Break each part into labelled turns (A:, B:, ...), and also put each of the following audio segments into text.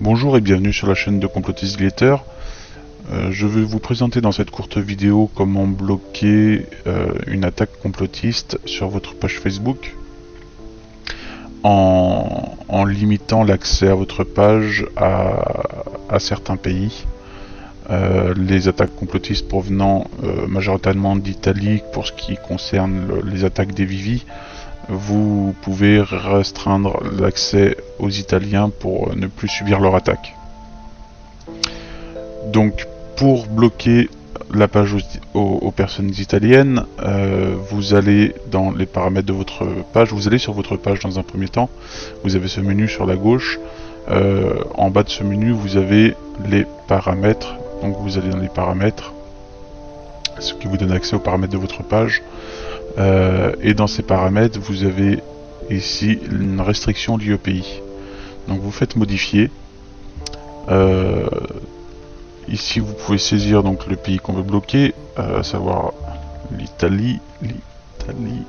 A: Bonjour et bienvenue sur la chaîne de Complotist Glitter. Euh, je vais vous présenter dans cette courte vidéo comment bloquer euh, une attaque complotiste sur votre page Facebook en, limitant l'accès à votre page à, certains pays. Euh, les attaques complotistes provenant majoritairement d'Italie pour ce qui concerne les attaques des Vivi vous pouvez restreindre l'accès aux Italiens pour ne plus subir leur attaque. Donc pour bloquer la page aux, personnes italiennes, euh, vous allez dans les paramètres de votre page, vous allez sur votre page dans un premier temps, vous avez ce menu sur la gauche, euh, en bas de ce menu vous avez les paramètres, donc vous allez dans les paramètres, ce qui vous donne accès aux paramètres de votre page, euh, et dans ces paramètres, vous avez ici une restriction liée au pays. Donc vous faites modifier. Euh, ici, vous pouvez saisir donc le pays qu'on veut bloquer, à savoir l'Italie, l'Italie.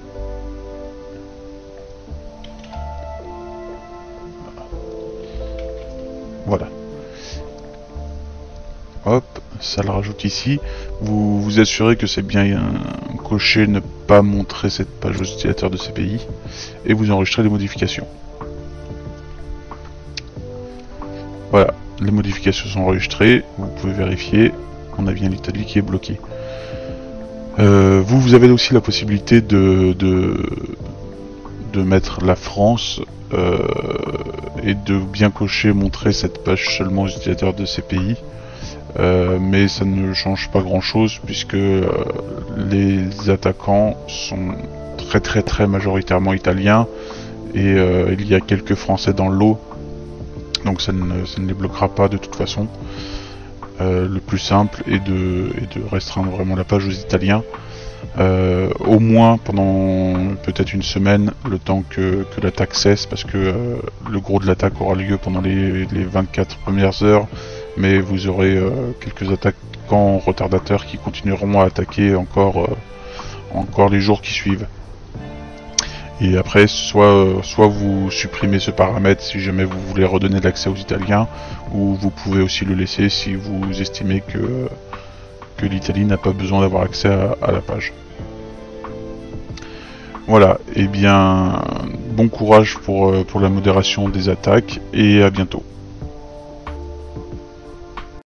A: Voilà. Hop, ça le rajoute ici. Vous vous assurez que c'est bien coché ne pas montrer cette page aux utilisateurs de pays et vous enregistrez les modifications. Voilà, les modifications sont enregistrées, vous pouvez vérifier, on a bien l'Italie qui est bloquée. Euh, vous, vous avez aussi la possibilité de, de, mettre la France euh, et de bien cocher, montrer cette page seulement aux utilisateurs de pays. Euh, mais ça ne change pas grand chose puisque euh, les attaquants sont très très très majoritairement italiens et euh, il y a quelques français dans l'eau. Donc ça ne, ça ne, les bloquera pas de toute façon. Le plus simple est de, est de, restreindre vraiment la page aux italiens. Au moins pendant peut-être une semaine le temps que, que l'attaque cesse parce que le gros de l'attaque aura lieu pendant les, les 24 premières heures mais vous aurez euh, quelques attaquants retardateurs qui continueront à attaquer encore, euh, encore les jours qui suivent. Et après, soit, euh, soit vous supprimez ce paramètre si jamais vous voulez redonner l'accès aux Italiens, ou vous pouvez aussi le laisser si vous estimez que, que l'Italie n'a pas besoin d'avoir accès à, la page. Voilà, et eh bien bon courage pour, pour la modération des attaques et à bientôt.